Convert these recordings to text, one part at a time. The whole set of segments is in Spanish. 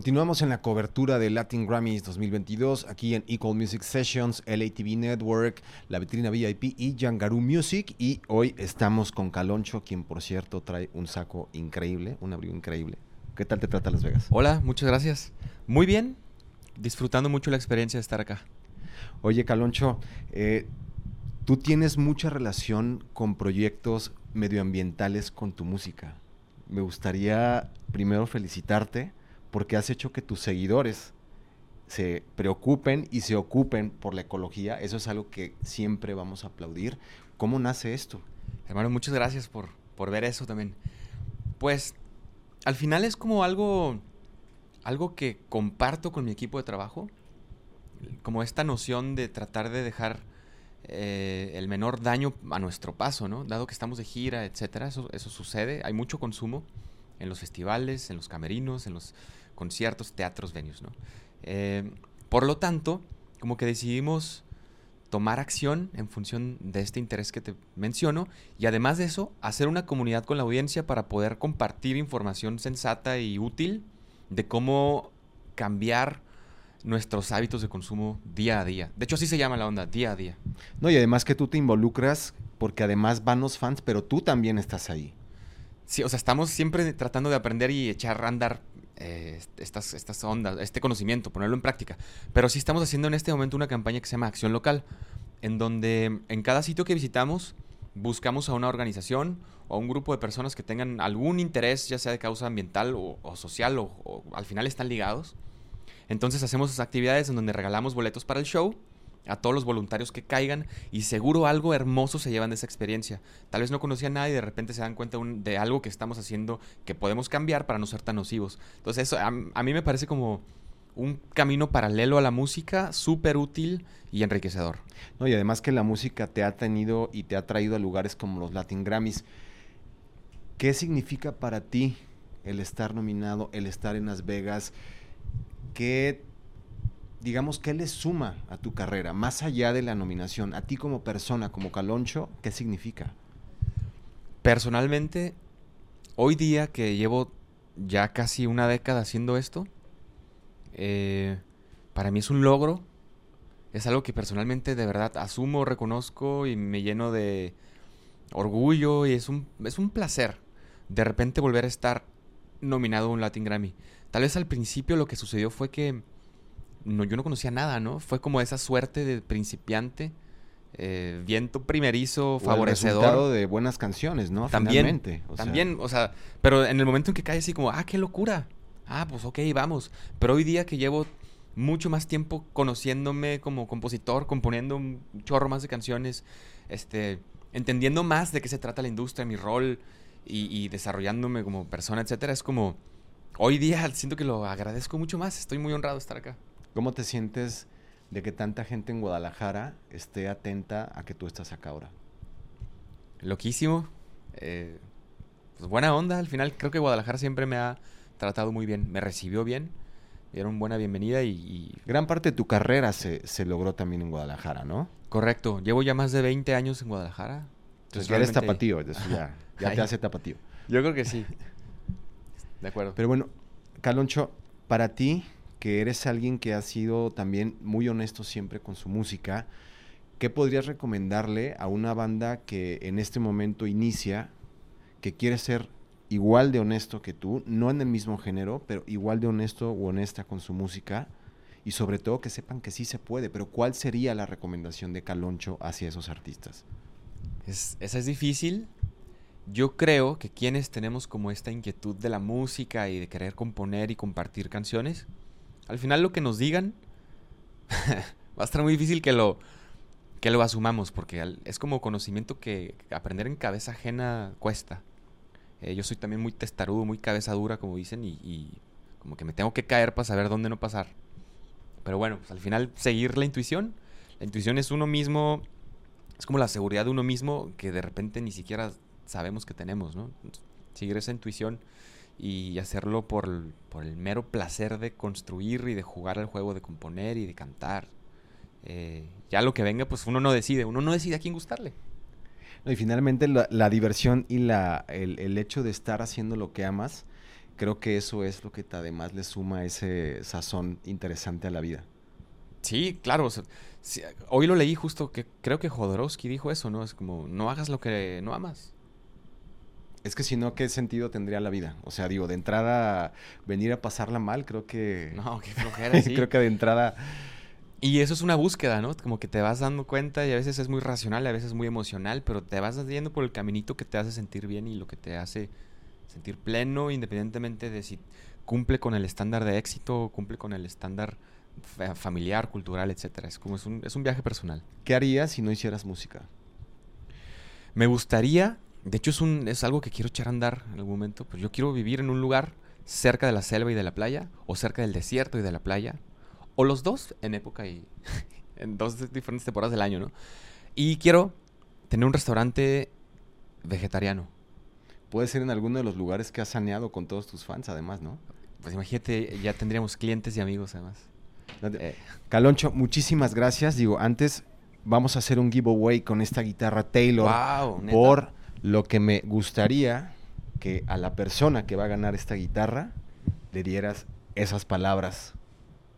Continuamos en la cobertura de Latin Grammys 2022 aquí en Equal Music Sessions, LATV Network, la vitrina VIP y Yangaru Music. Y hoy estamos con Caloncho, quien por cierto trae un saco increíble, un abrigo increíble. ¿Qué tal te trata Las Vegas? Hola, muchas gracias. Muy bien, disfrutando mucho la experiencia de estar acá. Oye, Caloncho, eh, tú tienes mucha relación con proyectos medioambientales con tu música. Me gustaría primero felicitarte porque has hecho que tus seguidores se preocupen y se ocupen por la ecología. Eso es algo que siempre vamos a aplaudir. ¿Cómo nace esto? Hermano, muchas gracias por, por ver eso también. Pues al final es como algo, algo que comparto con mi equipo de trabajo, como esta noción de tratar de dejar eh, el menor daño a nuestro paso, ¿no? Dado que estamos de gira, etcétera, eso, eso sucede, hay mucho consumo en los festivales, en los camerinos, en los conciertos, teatros, venues, ¿no? Eh, por lo tanto, como que decidimos tomar acción en función de este interés que te menciono y además de eso, hacer una comunidad con la audiencia para poder compartir información sensata y útil de cómo cambiar nuestros hábitos de consumo día a día. De hecho, así se llama la onda, día a día. No, y además que tú te involucras porque además van los fans, pero tú también estás ahí. Sí, o sea, estamos siempre tratando de aprender y echar a andar eh, estas, estas ondas, este conocimiento, ponerlo en práctica. Pero sí estamos haciendo en este momento una campaña que se llama Acción Local, en donde en cada sitio que visitamos buscamos a una organización o a un grupo de personas que tengan algún interés, ya sea de causa ambiental o, social, o, o, al final están ligados. Entonces hacemos actividades en donde regalamos boletos para el show a todos los voluntarios que caigan y seguro algo hermoso se llevan de esa experiencia. Tal vez no conocían nada y de repente se dan cuenta de algo que estamos haciendo que podemos cambiar para no ser tan nocivos. Entonces eso a, mí me parece como un camino paralelo a la música, súper útil y enriquecedor. No, y además que la música te ha tenido y te ha traído a lugares como los Latin Grammys. ¿Qué significa para ti el estar nominado, el estar en Las Vegas? ¿Qué digamos, ¿qué le suma a tu carrera, más allá de la nominación? A ti como persona, como Caloncho, ¿qué significa? Personalmente, hoy día que llevo ya casi una década haciendo esto, eh, para mí es un logro. Es algo que personalmente de verdad asumo, reconozco y me lleno de orgullo y es un, es un placer de repente volver a estar nominado a un Latin Grammy. Tal vez al principio lo que sucedió fue que no, yo no conocía nada, ¿no? Fue como esa suerte de principiante, eh, viento primerizo, favorecedor. de buenas canciones, ¿no? También, también, o sea, pero en el momento en que cae así como, ah, qué locura. Ah, pues ok, vamos. Pero hoy día que llevo mucho más tiempo conociéndome como compositor, componiendo un chorro más de canciones, este, entendiendo más de qué se trata la industria, mi rol y, y desarrollándome como persona, etcétera, es como, hoy día siento que lo agradezco mucho más. Estoy muy honrado de estar acá. ¿Cómo te sientes de que tanta gente en Guadalajara esté atenta a que tú estás acá ahora? Loquísimo. Eh, pues buena onda. Al final creo que Guadalajara siempre me ha tratado muy bien. Me recibió bien. Dieron buena bienvenida y, Gran parte de tu carrera se, logró también en Guadalajara, ¿no? Correcto. Llevo ya más de 20 años en Guadalajara. Entonces ya eres tapatío. ya, ya te hace tapatío. Yo creo que sí. De acuerdo. Pero bueno, Caloncho, para ti, que eres alguien que ha sido también muy honesto siempre con su música, ¿qué podrías recomendarle a una banda que en este momento inicia, que quiere ser igual de honesto que tú, no en el mismo género, pero igual de honesto o honesta con su música? Y sobre todo que sepan que sí se puede, pero ¿cuál sería la recomendación de Caloncho hacia esos artistas? Es, esa es difícil. Yo creo que quienes tenemos como esta inquietud de la música y de querer componer y compartir canciones, al final lo que nos digan va a estar muy difícil que lo, que lo asumamos, porque es como conocimiento que aprender en cabeza ajena cuesta. Eh, yo soy también muy testarudo, muy cabeza dura, como dicen, y, como que me tengo que caer para saber dónde no pasar. Pero bueno, pues al final seguir la intuición. La intuición es uno mismo, es como la seguridad de uno mismo que de repente ni siquiera sabemos que tenemos. Seguir esa intuición y hacerlo por, el mero placer de construir y de jugar al juego, de componer y de cantar. Eh, ya lo que venga, pues uno no decide, uno no decide a quién gustarle. y finalmente la, diversión y la, el, hecho de estar haciendo lo que amas creo que eso es lo que además le suma ese sazón interesante a la vida. Sí, claro. hoy lo leí justo que creo que Jodorowsky dijo eso, ¿no? Es como, no hagas lo que no amas. Es que si no, ¿qué sentido tendría la vida? O sea, digo, de entrada, venir a pasarla mal, creo que... No, qué flojera, sí. creo que de entrada... Y eso es una búsqueda, ¿no? Como que te vas dando cuenta y a veces es muy racional, a veces es muy emocional, pero te vas yendo por el caminito que te hace sentir bien y lo que te hace sentir pleno, independientemente de si cumple con el estándar de éxito, o cumple con el estándar familiar, cultural, etcétera. Es como es un, es un viaje personal. ¿Qué harías si no hicieras música? Me gustaría, de hecho es un, es algo que quiero echar a andar en algún momento. Pues yo quiero vivir en un lugar cerca de la selva y de la playa, o cerca del desierto y de la playa, o los dos en época y en dos diferentes temporadas del año, ¿no? Y quiero tener un restaurante vegetariano puede ser en alguno de los lugares que has saneado con todos tus fans, además, ¿no? Pues imagínate, ya tendríamos clientes y amigos, además. Eh. Caloncho, muchísimas gracias. Digo, antes vamos a hacer un giveaway con esta guitarra Taylor. Wow, por lo que me gustaría que a la persona que va a ganar esta guitarra le dieras esas palabras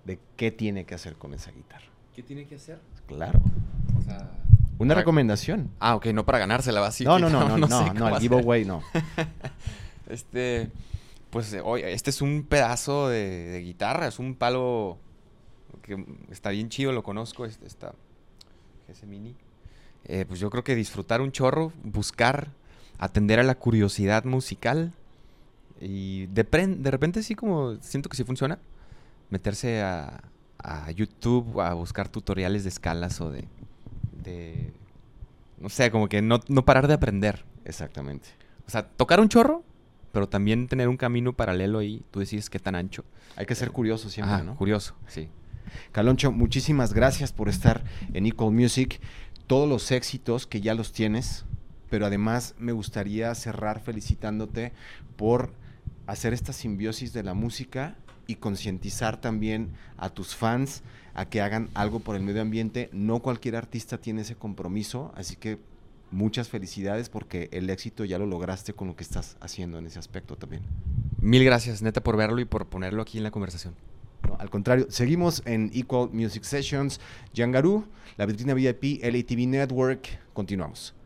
de qué tiene que hacer con esa guitarra. ¿Qué tiene que hacer? Pues, o sea, una recomendación. Ah, ok, no para ganársela, va No, no, no, no, no, no, el giveaway no. este, pues, oye, este es un pedazo de, guitarra, es un palo que está bien chido, lo conozco, este, está, ese mini. Eh, pues yo creo que disfrutar un chorro, buscar, atender a la curiosidad musical y de, de repente sí como siento que sí funciona, meterse a, a YouTube a buscar tutoriales de escalas o de de... No sé, como que no, parar de aprender. Exactamente. O sea, tocar un chorro, pero también tener un camino paralelo ahí. Tú decides qué tan ancho. Hay que ser curioso siempre, ¿no? Curioso, sí. Caloncho, muchísimas gracias por estar en Equal Music. Todos los éxitos que ya los tienes, pero además me gustaría cerrar felicitándote por hacer esta simbiosis de la música y concientizar también a tus fans a que hagan algo por el medio ambiente. No cualquier artista tiene ese compromiso, así que muchas felicidades porque el éxito ya lo lograste con lo que estás haciendo en ese aspecto también. Mil gracias, neta, por verlo y por ponerlo aquí en la conversación. Al contrario, seguimos en Equal Music Sessions. Yangaroo, la vitrina VIP, LATV Network. Continuamos.